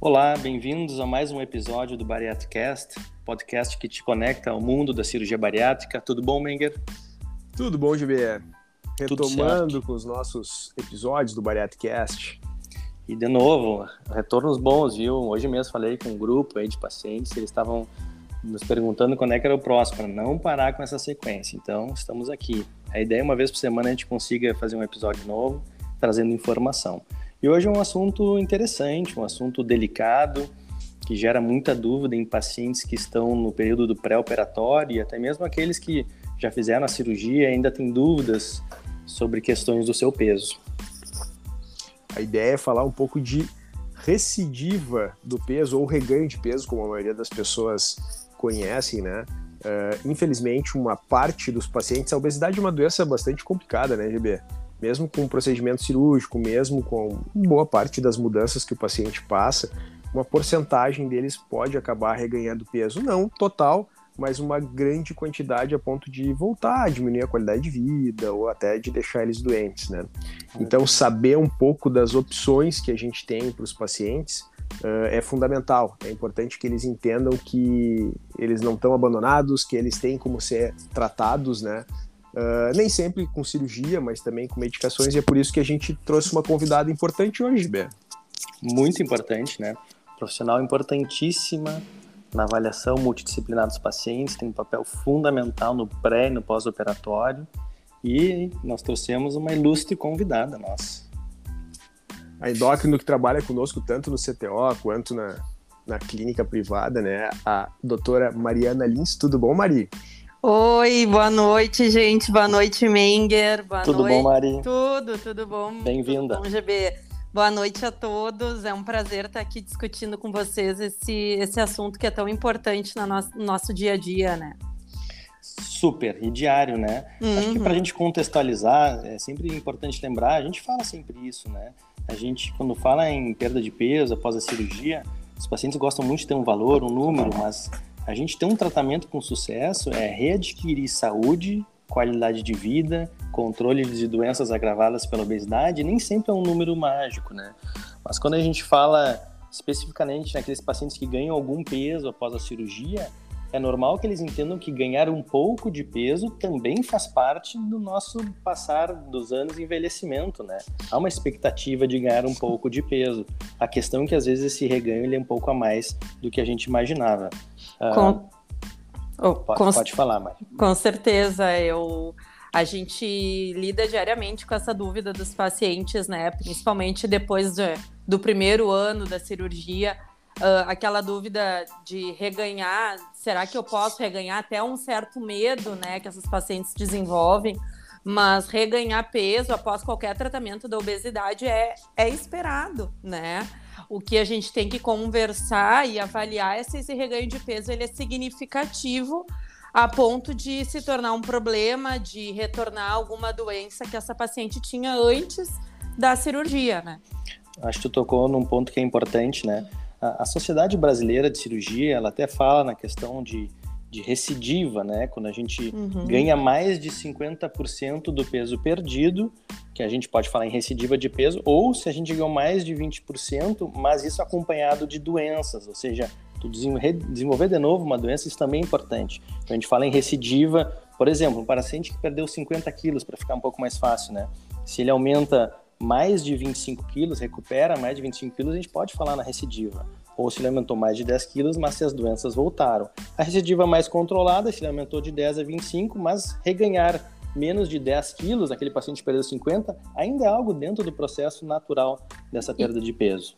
Olá, bem-vindos a mais um episódio do Bariatricast, podcast que te conecta ao mundo da cirurgia bariátrica. Tudo bom, Menger? Tudo bom, GB? Retomando com os nossos episódios do Bariatricast. E de novo, retornos bons, viu? Hoje mesmo falei com um grupo aí de pacientes, eles estavam nos perguntando quando é que era o próximo, para não parar com essa sequência. Então, estamos aqui. A ideia é uma vez por semana a gente consiga fazer um episódio novo, trazendo informação. E hoje é um assunto interessante, um assunto delicado, que gera muita dúvida em pacientes que estão no período do pré-operatório e até mesmo aqueles que já fizeram a cirurgia e ainda têm dúvidas sobre questões do seu peso. A ideia é falar um pouco de recidiva do peso ou reganho de peso, como a maioria das pessoas conhecem, né? Uh, infelizmente, uma parte dos pacientes, a obesidade é uma doença bastante complicada, né, GB? Mesmo com o procedimento cirúrgico, mesmo com boa parte das mudanças que o paciente passa, uma porcentagem deles pode acabar reganhando peso, não total, mas uma grande quantidade a ponto de voltar a diminuir a qualidade de vida ou até de deixar eles doentes, né? Então, saber um pouco das opções que a gente tem para os pacientes uh, é fundamental. É importante que eles entendam que eles não estão abandonados, que eles têm como ser tratados, né? Uh, nem sempre com cirurgia, mas também com medicações, e é por isso que a gente trouxe uma convidada importante hoje, Bé. Muito importante, né? Profissional importantíssima na avaliação multidisciplinar dos pacientes, tem um papel fundamental no pré e no pós-operatório, e nós trouxemos uma ilustre convidada nossa. A endócrino que trabalha conosco tanto no CTO quanto na, na clínica privada, né? A doutora Mariana Lins. Tudo bom, Mari? Oi, boa noite, gente. Boa noite, Menger. Boa tudo noite. bom, Mari? Tudo, tudo bom. Bem-vinda. Bom, GB. Boa noite a todos. É um prazer estar aqui discutindo com vocês esse, esse assunto que é tão importante no nosso, no nosso dia a dia, né? Super, e diário, né? Uhum. Acho que para a gente contextualizar, é sempre importante lembrar, a gente fala sempre isso, né? A gente, quando fala em perda de peso após a cirurgia, os pacientes gostam muito de ter um valor, um número, mas a gente ter um tratamento com sucesso é readquirir saúde, qualidade de vida, controle de doenças agravadas pela obesidade, nem sempre é um número mágico, né? Mas quando a gente fala especificamente naqueles pacientes que ganham algum peso após a cirurgia, é normal que eles entendam que ganhar um pouco de peso também faz parte do nosso passar dos anos envelhecimento, né? Há uma expectativa de ganhar um pouco de peso. A questão é que às vezes esse reganho ele é um pouco a mais do que a gente imaginava. Ah, com... Oh, pode, com... pode falar, Mari. Com certeza, eu a gente lida diariamente com essa dúvida dos pacientes, né? Principalmente depois do, do primeiro ano da cirurgia uh, aquela dúvida de reganhar, será que eu posso reganhar? Até um certo medo, né, que essas pacientes desenvolvem, mas reganhar peso após qualquer tratamento da obesidade é, é esperado, né? O que a gente tem que conversar e avaliar é se esse reganho de peso ele é significativo a ponto de se tornar um problema, de retornar alguma doença que essa paciente tinha antes da cirurgia, né? Acho que tu tocou num ponto que é importante, né? A, a Sociedade Brasileira de Cirurgia, ela até fala na questão de, de recidiva, né? Quando a gente uhum. ganha mais de 50% do peso perdido, que a gente pode falar em recidiva de peso, ou se a gente ganhou mais de 20%, mas isso acompanhado de doenças, ou seja, tu desenvolver de novo uma doença, isso também é importante. Então a gente fala em recidiva, por exemplo, um paciente que perdeu 50 quilos, para ficar um pouco mais fácil, né? Se ele aumenta mais de 25 quilos, recupera mais de 25 quilos, a gente pode falar na recidiva. Ou se ele aumentou mais de 10 quilos, mas se as doenças voltaram. A recidiva mais controlada, se ele aumentou de 10 a 25, mas reganhar menos de 10 quilos, aquele paciente perdeu 50, ainda é algo dentro do processo natural dessa perda de peso.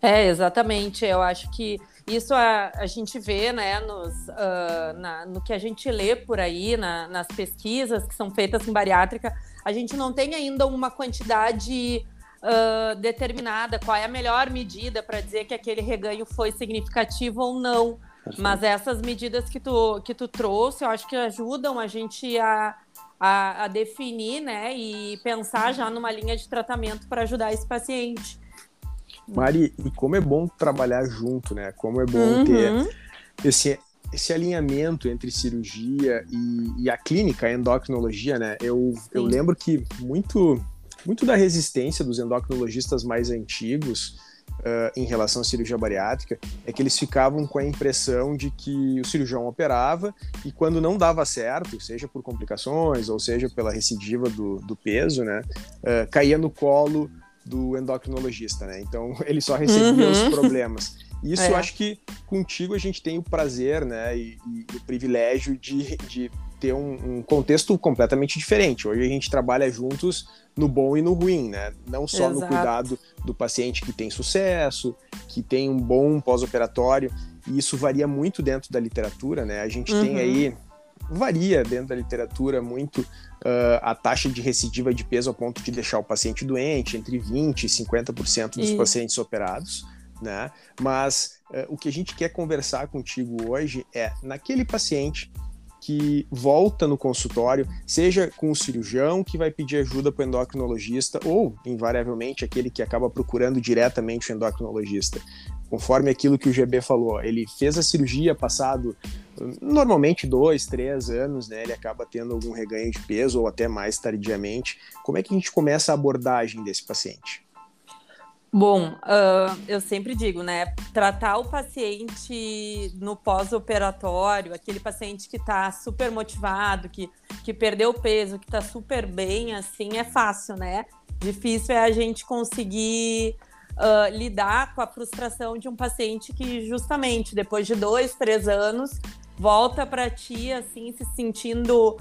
É, exatamente. Eu acho que isso a, a gente vê né, nos, uh, na, no que a gente lê por aí, na, nas pesquisas que são feitas em bariátrica, a gente não tem ainda uma quantidade uh, determinada, qual é a melhor medida para dizer que aquele reganho foi significativo ou não. Mas essas medidas que tu, que tu trouxe, eu acho que ajudam a gente a, a, a definir né, e pensar já numa linha de tratamento para ajudar esse paciente. Mari, e como é bom trabalhar junto, né? Como é bom uhum. ter esse, esse alinhamento entre cirurgia e, e, a clínica, a endocrinologia, né? Eu, eu lembro que muito, muito da resistência dos endocrinologistas mais antigos uh, em relação à cirurgia bariátrica é que eles ficavam com a impressão de que o cirurgião operava e quando não dava certo, seja por complicações ou seja pela recidiva do, do peso, né, uh, caía no colo do endocrinologista, né? Então ele só recebia uhum. os problemas. Isso é. eu acho que contigo a gente tem o prazer, né, e, e o privilégio de, de ter um, um, contexto completamente diferente. Hoje a gente trabalha juntos no bom e no ruim, né? Não só Exato. no cuidado do paciente que tem sucesso, que tem um bom pós-operatório, e isso varia muito dentro da literatura, né? A gente uhum. tem aí varia dentro da literatura muito uh, a taxa de recidiva de peso ao ponto de deixar o paciente doente, entre 20% e 50% dos Isso. pacientes operados, né? Mas uh, o que a gente quer conversar contigo hoje é naquele paciente que volta no consultório, seja com o cirurgião que vai pedir ajuda para o endocrinologista, ou, invariavelmente, aquele que acaba procurando diretamente o endocrinologista. Conforme aquilo que o GB falou, ele fez a cirurgia passado normalmente dois, três anos, né? Ele acaba tendo algum reganho de peso ou até mais tardiamente. Como é que a gente começa a abordagem desse paciente? Bom, uh, eu sempre digo, né? Tratar o paciente no pós-operatório, aquele paciente que está super motivado, que, que perdeu peso, que está super bem, assim, é fácil, né? Difícil é a gente conseguir uh, lidar com a frustração de um paciente que, justamente, depois de dois, três anos, volta para ti, assim, se sentindo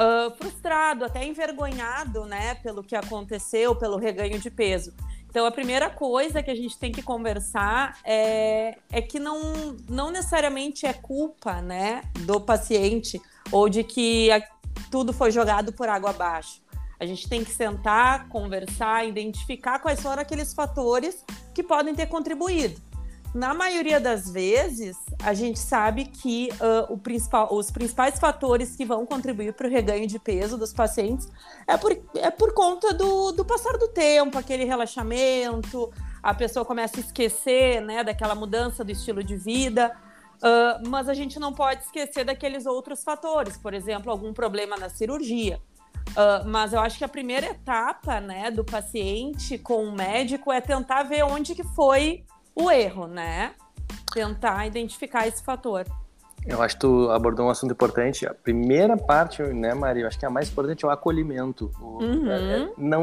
uh, frustrado, até envergonhado, né? Pelo que aconteceu, pelo reganho de peso. Então, a primeira coisa que a gente tem que conversar é, é que não, não necessariamente é culpa né, do paciente ou de que a, tudo foi jogado por água abaixo. A gente tem que sentar, conversar, identificar quais foram aqueles fatores que podem ter contribuído. Na maioria das vezes, a gente sabe que uh, principal, os principais fatores que vão contribuir para o reganho de peso dos pacientes é por, é por conta do, do passar do tempo, aquele relaxamento, a pessoa começa a esquecer né, daquela mudança do estilo de vida. Uh, mas a gente não pode esquecer daqueles outros fatores, por exemplo, algum problema na cirurgia. Uh, mas eu acho que a primeira etapa né, do paciente com o médico é tentar ver onde que foi o erro, né? Tentar identificar esse fator. Eu acho que tu abordou um assunto importante. A primeira parte, né, Maria? Eu acho que a mais importante é o acolhimento. O, uhum. é, é, não,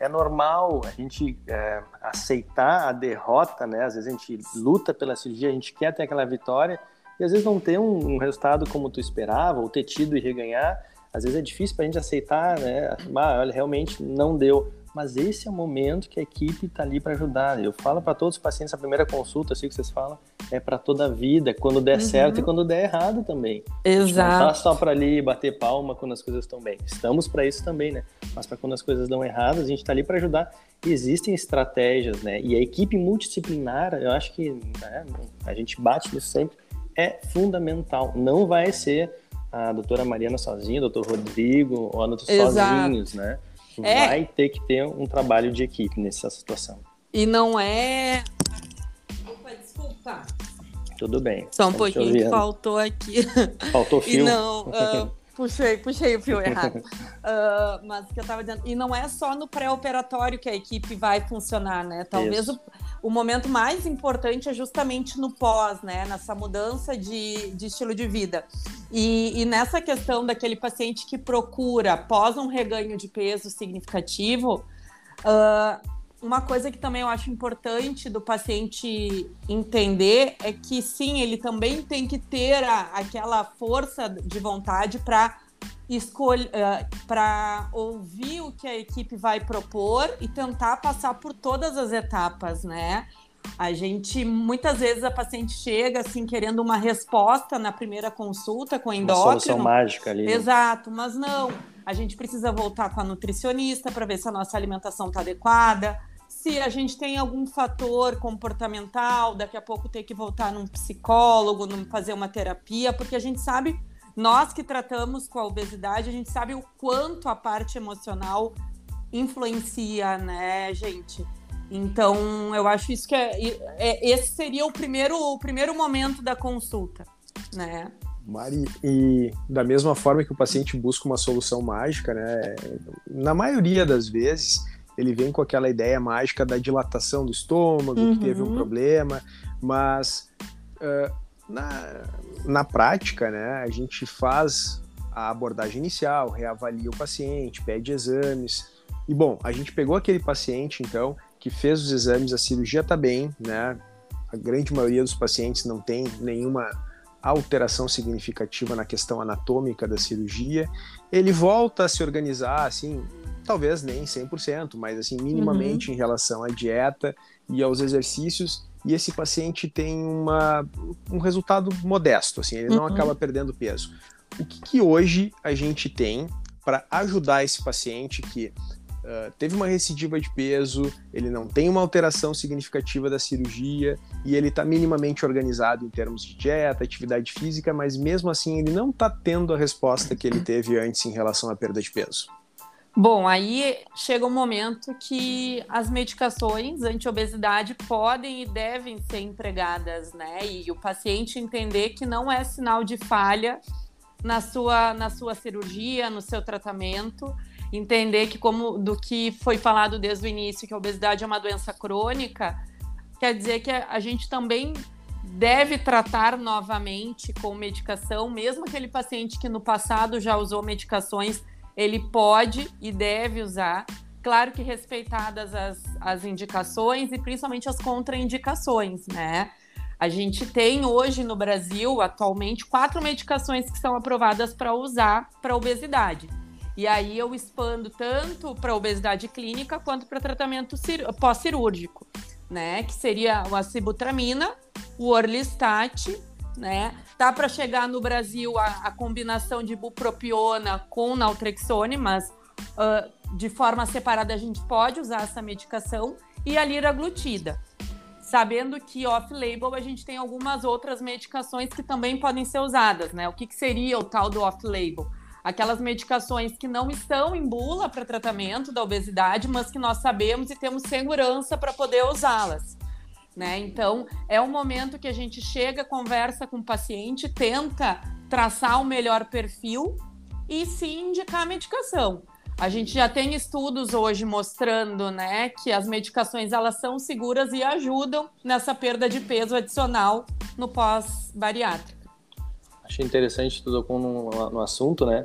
é normal a gente é, aceitar a derrota, né? Às vezes a gente luta pela cirurgia, a gente quer ter aquela vitória, e às vezes não ter um, um resultado como tu esperava, ou ter tido e reganhar. Às vezes é difícil para a gente aceitar, né? Ah, olha, realmente não deu mas esse é o momento que a equipe está ali para ajudar. Eu falo para todos os pacientes, a primeira consulta, assim que vocês falam, é para toda a vida, quando der uhum. certo e quando der errado também. Exato. Não tá só para ali bater palma quando as coisas estão bem. Estamos para isso também, né? Mas para quando as coisas dão errado, a gente está ali para ajudar. Existem estratégias, né? E a equipe multidisciplinar, eu acho que né, a gente bate nisso sempre, é fundamental. Não vai ser a doutora Mariana sozinha, o doutor Rodrigo ou a doutora sozinhos, né? É. vai ter que ter um trabalho de equipe nessa situação. E não é. Opa, desculpa. Tudo bem. Só um pouquinho que faltou aqui. Faltou fio? E não, uh, puxei, puxei o fio errado. Uh, mas o que eu estava dizendo. E não é só no pré-operatório que a equipe vai funcionar, né? Talvez o, o, momento mais importante é justamente no pós, né? Nessa mudança de, de estilo de vida. E, e nessa questão daquele paciente que procura, após um reganho de peso significativo, uh, uma coisa que também eu acho importante do paciente entender é que sim, ele também tem que ter a, aquela força de vontade para escolher, uh, para ouvir o que a equipe vai propor e tentar passar por todas as etapas, né? A gente, muitas vezes, a paciente chega assim, querendo uma resposta na primeira consulta com endócrino. Uma solução mágica ali. Né? Exato, mas não. A gente precisa voltar com a nutricionista para ver se a nossa alimentação está adequada. Se a gente tem algum fator comportamental, daqui a pouco ter que voltar num psicólogo, num, fazer uma terapia, porque a gente sabe, nós que tratamos com a obesidade, a gente sabe o quanto a parte emocional influencia, né, gente? Então, eu acho isso que é, é, esse seria o primeiro, o primeiro momento da consulta, né? Mari, e da mesma forma que o paciente busca uma solução mágica, né? Na maioria das vezes, ele vem com aquela ideia mágica da dilatação do estômago, uhum. que teve um uhum. problema, mas uh, na, na prática, né, a gente faz a abordagem inicial, reavalia o paciente, pede exames. E bom, a gente pegou aquele paciente, então, que fez os exames, a cirurgia está bem, né? A grande maioria dos pacientes não tem nenhuma alteração significativa na questão anatômica da cirurgia. Ele volta a se organizar, assim, talvez nem 100%, mas assim, minimamente uhum. em relação à dieta e aos exercícios, e esse paciente tem uma, um resultado modesto, assim, ele não uhum. acaba perdendo peso. O que, que hoje a gente tem para ajudar esse paciente que uh, teve uma recidiva de peso, ele não tem uma alteração significativa da cirurgia e ele está minimamente organizado em termos de dieta, atividade física, mas mesmo assim ele não está tendo a resposta que ele teve antes em relação à perda de peso? Bom, aí chega um momento que as medicações anti-obesidade podem e devem ser empregadas, né? E o paciente entender que não é sinal de falha na sua, na sua cirurgia, no seu tratamento, entender que como do que foi falado desde o início, que a obesidade é uma doença crônica, quer dizer que a gente também deve tratar novamente com medicação, mesmo aquele paciente que no passado já usou medicações ele pode e deve usar, claro que respeitadas as, as indicações e principalmente as contraindicações, né? A gente tem hoje no Brasil, atualmente, quatro medicações que são aprovadas para usar para obesidade. E aí eu expando tanto para obesidade clínica quanto para tratamento pós-cirúrgico, né? Que seria a sibutramina, o orlistat né? Tá para chegar no Brasil a, a, combinação de bupropiona com naltrexone, mas uh, de forma separada a gente pode usar essa medicação e a liraglutida. Sabendo que off-label a gente tem algumas outras medicações que também podem ser usadas, né? O que, que seria o tal do off-label? Aquelas medicações que não estão em bula para tratamento da obesidade, mas que nós sabemos e temos segurança para poder usá-las. Né? Então, é um momento que a gente chega, conversa com o paciente, tenta traçar o melhor perfil e sim indicar a medicação. A gente já tem estudos hoje mostrando, né, que as medicações elas são seguras e ajudam nessa perda de peso adicional no pós-bariátrico. Achei interessante tudo com no, no assunto, né?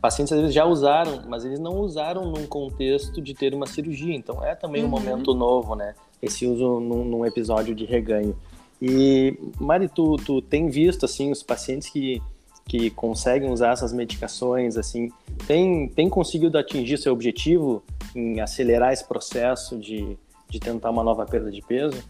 Pacientes às vezes já usaram, mas eles não usaram num contexto de ter uma cirurgia, então é também um uhum. momento novo, né? Esse uso num, num episódio de reganho. E, Mari, tu, tu tem visto, assim, os pacientes que, que conseguem usar essas medicações, assim, tem, tem conseguido atingir seu objetivo em acelerar esse processo de, de tentar uma nova perda de peso?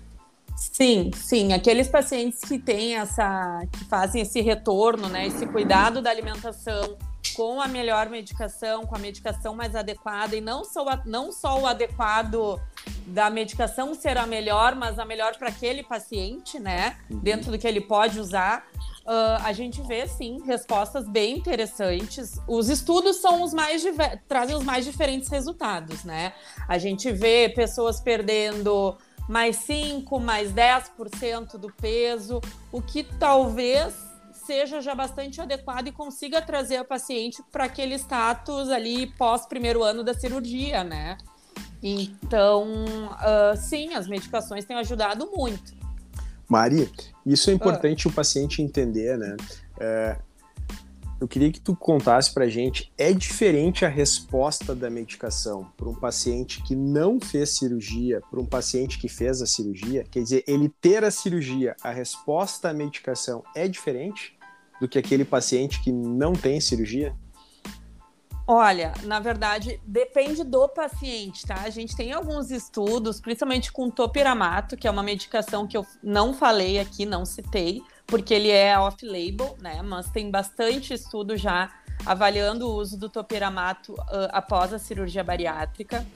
Sim, sim. Aqueles pacientes que têm essa, que fazem esse retorno, né, esse cuidado da alimentação com a melhor medicação, com a medicação mais adequada, e não só, não só o adequado da medicação ser a melhor, mas a melhor para aquele paciente, né? Uhum. Dentro do que ele pode usar. Uh, a gente vê sim respostas bem interessantes. Os estudos são os mais trazem os mais diferentes resultados, né? A gente vê pessoas perdendo mais 5, mais 10% do peso, o que talvez seja já bastante adequado e consiga trazer a paciente para aquele status ali pós primeiro ano da cirurgia, né? Então, uh, sim, as medicações têm ajudado muito. Mari, isso é importante ah. o paciente entender, né? É, eu queria que tu contasse pra gente, é diferente a resposta da medicação para um paciente que não fez cirurgia, para um paciente que fez a cirurgia? Quer dizer, ele ter a cirurgia, a resposta à medicação é diferente do que aquele paciente que não tem cirurgia? Olha, na verdade, depende do paciente, tá? A gente tem alguns estudos, principalmente com topiramato, que é uma medicação que eu não falei aqui, não citei, porque ele é off-label, né? Mas tem bastante estudo já avaliando o uso do topiramato uh, após a cirurgia bariátrica.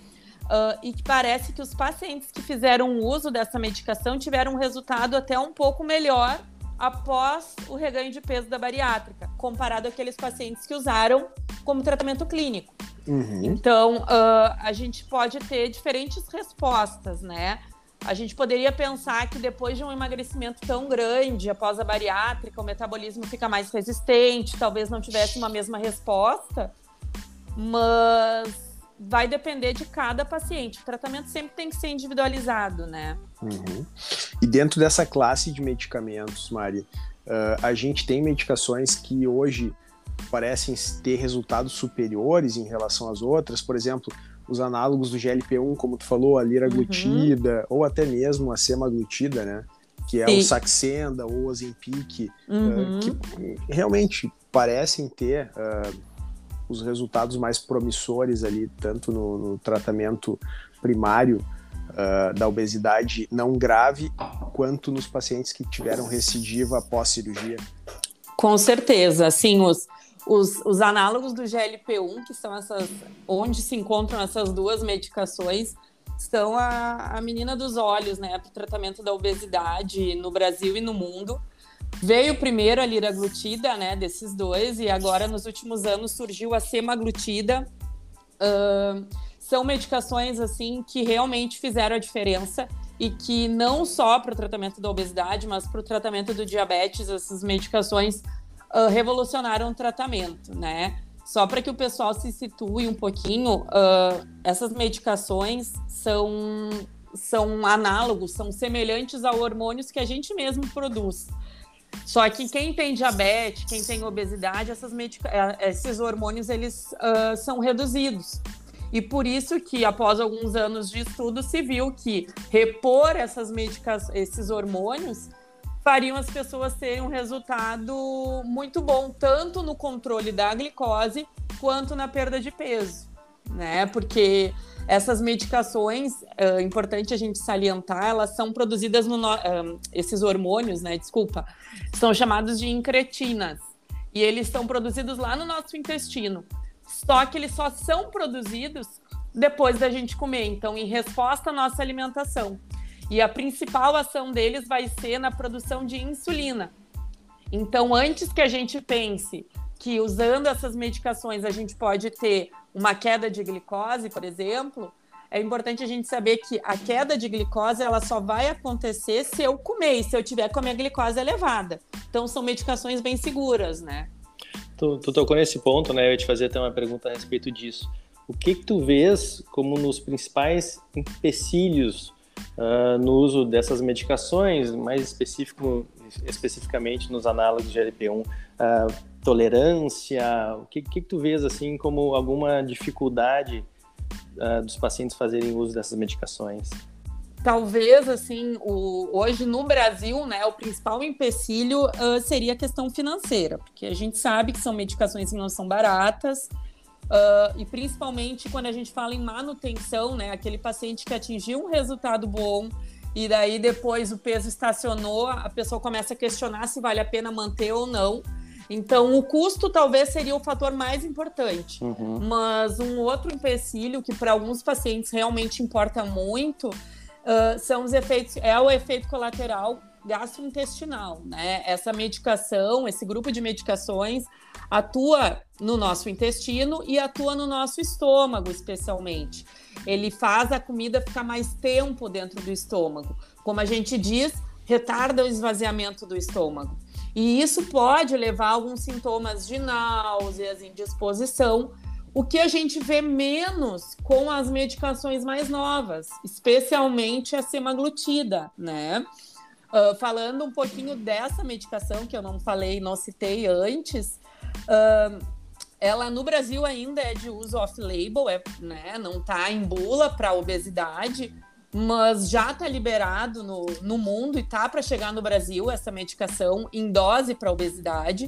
Uh, e que parece que os pacientes que fizeram uso dessa medicação tiveram um resultado até um pouco melhor após o reganho de peso da bariátrica, comparado àqueles pacientes que usaram como tratamento clínico. Uhum. Então, uh, a gente pode ter diferentes respostas, né? A gente poderia pensar que depois de um emagrecimento tão grande, após a bariátrica, o metabolismo fica mais resistente, talvez não tivesse uma mesma resposta, mas vai depender de cada paciente. O tratamento sempre tem que ser individualizado, né? Uhum. E dentro dessa classe de medicamentos, Mari, uh, a gente tem medicações que hoje parecem ter resultados superiores em relação às outras, por exemplo, os análogos do GLP-1, como tu falou, a liraglutida, uhum. ou até mesmo a semaglutida, né? Que é Sim. o Saxenda ou o Ozempic, uhum. uh, que realmente parecem ter uh, os resultados mais promissores ali, tanto no, no tratamento primário uh, da obesidade não grave, quanto nos pacientes que tiveram recidiva após cirurgia. Com certeza, assim, os, os, os análogos do GLP-1, que são essas, onde se encontram essas duas medicações, são a, a menina dos olhos, né, para o tratamento da obesidade no Brasil e no mundo. Veio primeiro a liraglutida, né, desses dois, e agora nos últimos anos surgiu a semaglutida. Uh, são medicações assim que realmente fizeram a diferença e que não só para o tratamento da obesidade, mas para o tratamento do diabetes, essas medicações uh, revolucionaram o tratamento, né? Só para que o pessoal se situe um pouquinho, uh, essas medicações são, são análogos, são semelhantes a hormônios que a gente mesmo produz. Só que quem tem diabetes, quem tem obesidade, eh, esses hormônios eles uh, são reduzidos. E por isso que, após alguns anos de estudo, se viu que repor essas medicações, esses hormônios fariam as pessoas terem um resultado muito bom, tanto no controle da glicose quanto na perda de peso, né? Porque essas medicações, é importante a gente salientar, elas são produzidas no. Esses hormônios, né? Desculpa, são chamados de incretinas. E eles são produzidos lá no nosso intestino. Só que eles só são produzidos depois da gente comer, então, em resposta à nossa alimentação. E a principal ação deles vai ser na produção de insulina. Então, antes que a gente pense que usando essas medicações a gente pode ter uma queda de glicose, por exemplo, é importante a gente saber que a queda de glicose ela só vai acontecer se eu comer se eu tiver com a minha glicose elevada. Então são medicações bem seguras, né? Tu, tu tocou nesse ponto, né? Eu ia te fazer até uma pergunta a respeito disso. O que, que tu vês como nos principais empecilhos uh, no uso dessas medicações, mais específico, especificamente nos análogos de GLP-1? Uh, ah, tolerância? O que, que, tu vês assim como alguma dificuldade uh, dos pacientes fazerem uso dessas medicações? Talvez, assim, o, hoje no Brasil, né, o principal empecilho seria a questão financeira, porque a gente sabe que são medicações que não são baratas, uh, e principalmente quando a gente fala em manutenção, né, aquele paciente que atingiu um resultado bom, e daí depois o peso estacionou, a pessoa começa a questionar se vale a pena manter ou não. Então, o custo talvez seria o fator mais importante. Uhum. Mas um outro empecilho que para alguns pacientes realmente importa muito uh, são os efeitos, é o efeito colateral gastrointestinal, né? Essa medicação, esse grupo de medicações atua no nosso intestino e atua no nosso estômago, especialmente. Ele faz a comida ficar mais tempo dentro do estômago. Como a gente diz, retarda o esvaziamento do estômago. E isso pode levar a alguns sintomas de náuseas, indisposição, o que a gente vê menos com as medicações mais novas, especialmente a semaglutida, né? Uh, falando um pouquinho dessa medicação que eu não falei, não citei antes, uh, ela no Brasil ainda é de uso off-label, é, né? Não está em bula para obesidade, mas já está liberado no, no mundo e tá para chegar no Brasil essa medicação em dose para obesidade.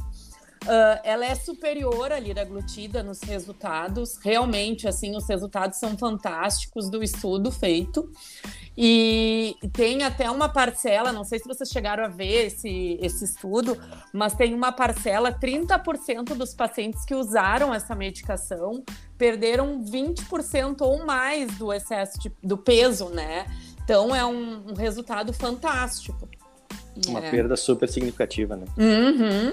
Uh, ela é superior à liraglutida nos resultados. Realmente, assim, os resultados são fantásticos do estudo feito. E tem até uma parcela, não sei se vocês chegaram a ver esse, esse estudo, mas tem uma parcela, 30% dos pacientes que usaram essa medicação perderam 20% ou mais do excesso de, do peso, né? Então é um, um resultado fantástico. Uma é. perda super significativa, né? Uhum.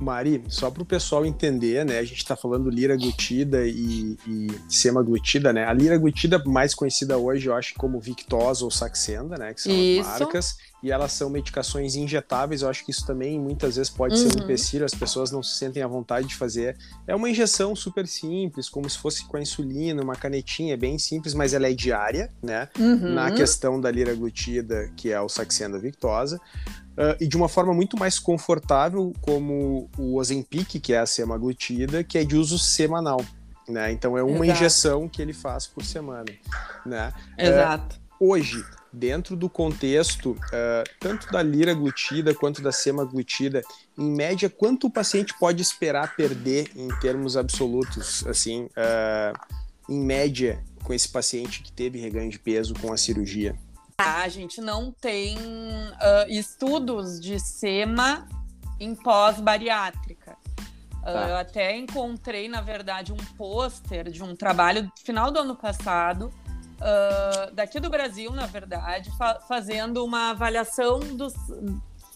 Mari, só para o pessoal entender, né? A gente está falando liraglutida e, e semaglutida, né? A liraglutida mais conhecida hoje, eu acho, como Victosa ou Saxenda, né? Que são Isso. as marcas. E elas são medicações injetáveis. Eu acho que isso também muitas vezes pode uhum. ser um uhum. empecilho, as pessoas não se sentem à vontade de fazer. É uma injeção super simples, como se fosse com a insulina, uma canetinha, é bem simples, mas ela é diária, né? Uhum. Na questão da liraglutida, que é o Saxenda Victosa. Uh, e de uma forma muito mais confortável, como o Ozempic, que é a semaglutida, que é de uso semanal. Né? Então é uma Exato. injeção que ele faz por semana. Né? Exato. Uh, hoje, dentro do contexto uh, tanto da liraglutida quanto da semaglutida, em média, quanto o paciente pode esperar perder em termos absolutos, assim, em média, com esse paciente que teve reganho de peso com a cirurgia? A gente não tem uh, estudos de SEMA em pós-bariátrica. Uh, Eu até encontrei, na verdade, um pôster de um trabalho final do ano passado, uh, daqui do Brasil, na verdade, fa fazendo uma avaliação dos.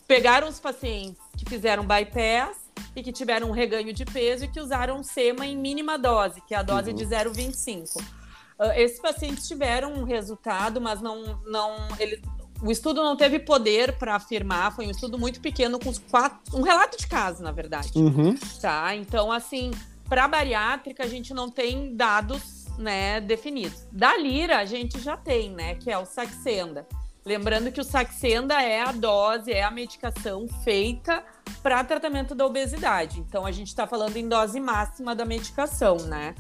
Pegaram os pacientes que fizeram bypass e que tiveram um reganho de peso e que usaram SEMA em mínima dose, que é a dose uhum. de 0,25. Uh, esses pacientes tiveram um resultado, mas não, não ele, o estudo não teve poder para afirmar, foi um estudo muito pequeno, com quatro, um relato de caso, na verdade. Uhum. Tá? Então, assim, para bariátrica, a gente não tem dados né, definidos. Da Lira, a gente já tem, né, que é o Saxenda. Lembrando que o Saxenda é a dose, é a medicação feita para tratamento da obesidade. Então, a gente está falando em dose máxima da medicação, né?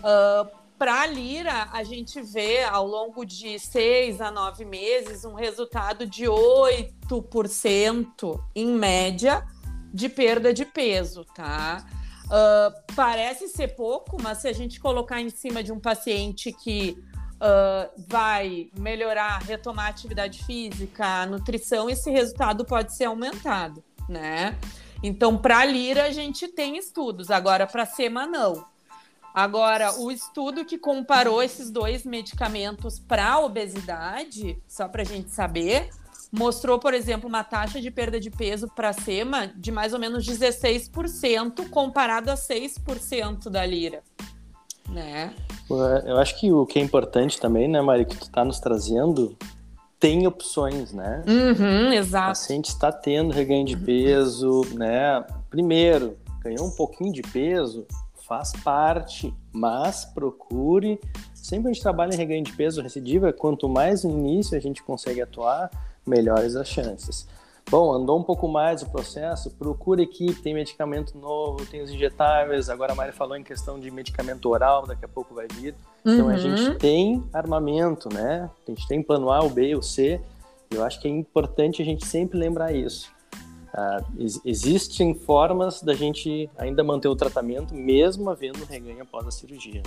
Uh, para a Lira, a gente vê ao longo de seis a nove meses um resultado de 8% em média de perda de peso, tá? Uh, parece ser pouco, mas se a gente colocar em cima de um paciente que uh, vai melhorar, retomar a atividade física, a nutrição, esse resultado pode ser aumentado, né? Então, para Lira, a gente tem estudos, agora para SEMA, não. Agora, o estudo que comparou esses dois medicamentos para obesidade, só para a gente saber, mostrou, por exemplo, uma taxa de perda de peso para SEMA de mais ou menos 16%, comparado a 6% da Lira. Né? Eu acho que o que é importante também, né, Mari, que tu está nos trazendo, tem opções, né? Uhum, exato. O paciente está tendo reganho de peso, né? Primeiro, ganhou um pouquinho de peso, faz parte, mas procure. Sempre a gente trabalha em reganho de peso recidiva, quanto mais no início a gente consegue atuar, melhores as chances. Bom, andou um pouco mais o processo, procure equipe, tem medicamento novo, tem os injetáveis, agora a Mari falou em questão de medicamento oral, daqui a pouco vai vir. Então a gente uhum. tem armamento, né? A gente tem plano A, o B, o C. Eu acho que é importante a gente sempre lembrar isso. Uh, existem formas da gente ainda manter o tratamento, mesmo havendo reganho após a cirurgia.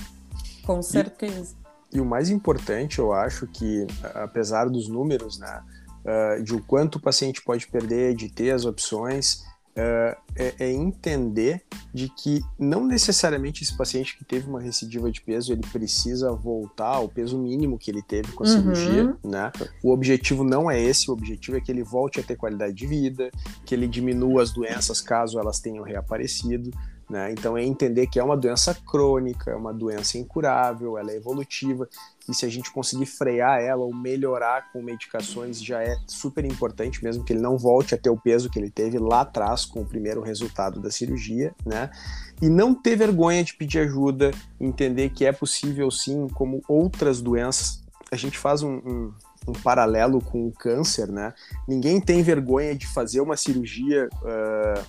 Com certeza. E, e o mais importante, eu acho que, apesar dos números, né, uh, de o quanto o paciente pode perder, de ter as opções, uh, é, é, entender de que não necessariamente esse paciente que teve uma recidiva de peso ele precisa voltar ao peso mínimo que ele teve com a uhum. cirurgia, né? O objetivo não é esse, o objetivo é que ele volte a ter qualidade de vida, que ele diminua as doenças caso elas tenham reaparecido. Né? Então é entender que é uma doença crônica, é uma doença incurável, ela é evolutiva e se a gente conseguir frear ela ou melhorar com medicações já é super importante, mesmo que ele não volte a ter o peso que ele teve lá atrás com o primeiro resultado da cirurgia, né? E não ter vergonha de pedir ajuda, entender que é possível sim, como outras doenças. A gente faz um, um um paralelo com o câncer, né? Ninguém tem vergonha de fazer uma cirurgia uh,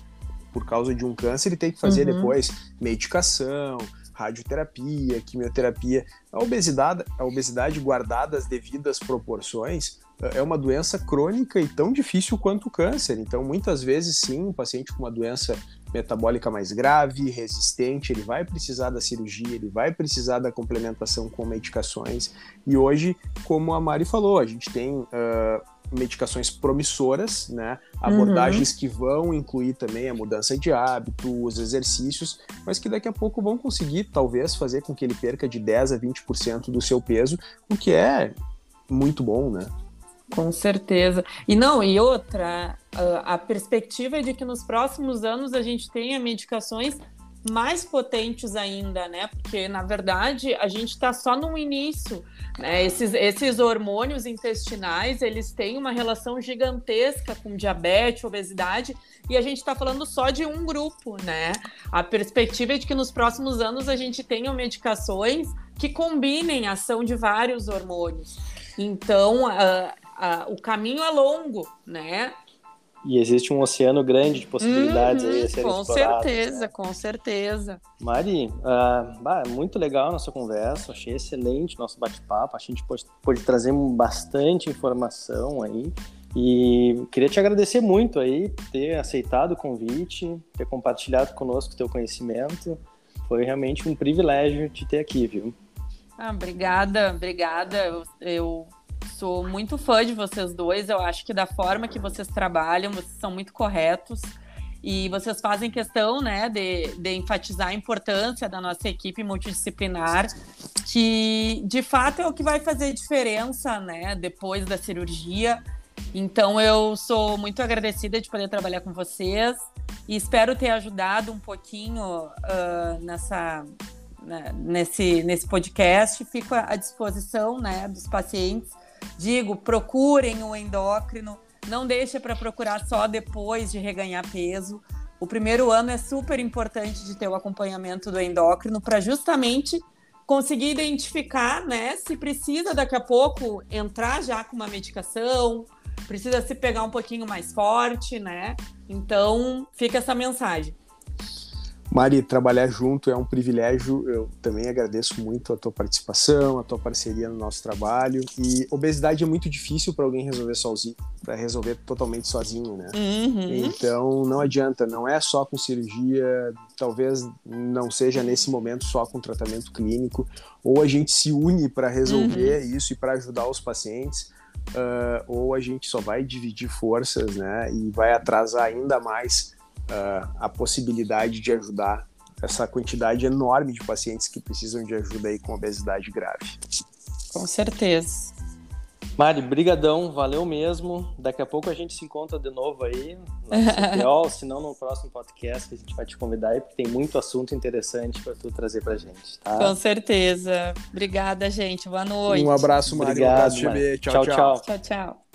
por causa de um câncer e tem que fazer uhum. depois medicação, radioterapia, quimioterapia. A obesidade, a obesidade guardada às devidas proporções eh, é uma doença crônica e tão difícil quanto o câncer. Então, muitas vezes, sim, um paciente com uma doença metabólica mais grave, resistente, ele vai precisar da cirurgia, ele vai precisar da complementação com medicações. E hoje, como a Mari falou, a gente tem uh, medicações promissoras, né? Abordagens uhum. que vão incluir também a mudança de hábito, os exercícios, mas que daqui a pouco vão conseguir, talvez, fazer com que ele perca de 10 a 20% do seu peso, o que é muito bom, né? Com certeza. E não, e outra, a, a perspectiva é de que nos próximos anos a gente tenha medicações mais potentes ainda, né? Porque, na verdade, a gente está só no início. Né? Esses, esses hormônios intestinais, eles têm uma relação gigantesca com diabetes, obesidade, e a gente está falando só de um grupo, né? A perspectiva é de que nos próximos anos a gente tenha medicações que combinem a ação de vários hormônios. Então, uh, uh, o caminho é longo, né? E existe um oceano grande de possibilidades uhum, aí a serem Com certeza, né? com certeza. Mari, uh, bah, muito legal a nossa conversa, achei excelente nosso bate-papo, a gente pode, pode trazer bastante informação aí. E queria te agradecer muito aí por ter aceitado o convite, ter compartilhado conosco o teu conhecimento. Foi realmente um privilégio te ter aqui, viu? Ah, obrigada, obrigada. Eu, eu sou muito fã de vocês dois. Eu acho que da forma que vocês trabalham, vocês são muito corretos. E vocês fazem questão né, de, de enfatizar a importância da nossa equipe multidisciplinar, que de fato é o que vai fazer diferença né, depois da cirurgia. Então eu sou muito agradecida de poder trabalhar com vocês e espero ter ajudado um pouquinho uh, nessa, né, nesse, nesse podcast. Fico à disposição né, dos pacientes Digo, procurem o endócrino, não deixe para procurar só depois de reganhar peso. O primeiro ano é super importante de ter o acompanhamento do endócrino para justamente conseguir identificar, né, se precisa daqui a pouco entrar já com uma medicação, precisa se pegar um pouquinho mais forte, né? Então, fica essa mensagem. Mari, trabalhar junto é um privilégio. Eu também agradeço muito a tua participação, a tua parceria no nosso trabalho. E obesidade é muito difícil para alguém resolver sozinho, para resolver totalmente sozinho, né? Uhum. Então não adianta, não é só com cirurgia, talvez não seja nesse momento só com tratamento clínico, ou a gente se une para resolver uhum. isso e para ajudar os pacientes. Uh, ou a gente só vai dividir forças, né, e vai atrasar ainda mais uh, a possibilidade de ajudar essa quantidade enorme de pacientes que precisam de ajuda aí com obesidade grave. Com certeza. Mari, brigadão, valeu mesmo. Daqui a pouco a gente se encontra de novo aí no CPO, se não no próximo podcast que a gente vai te convidar aí, porque tem muito assunto interessante para tu trazer pra gente, tá? Com certeza. Obrigada, gente. Boa noite. Um abraço, Mari. Obrigado, um abraço, Mari. Tchau, tchau. Tchau, tchau.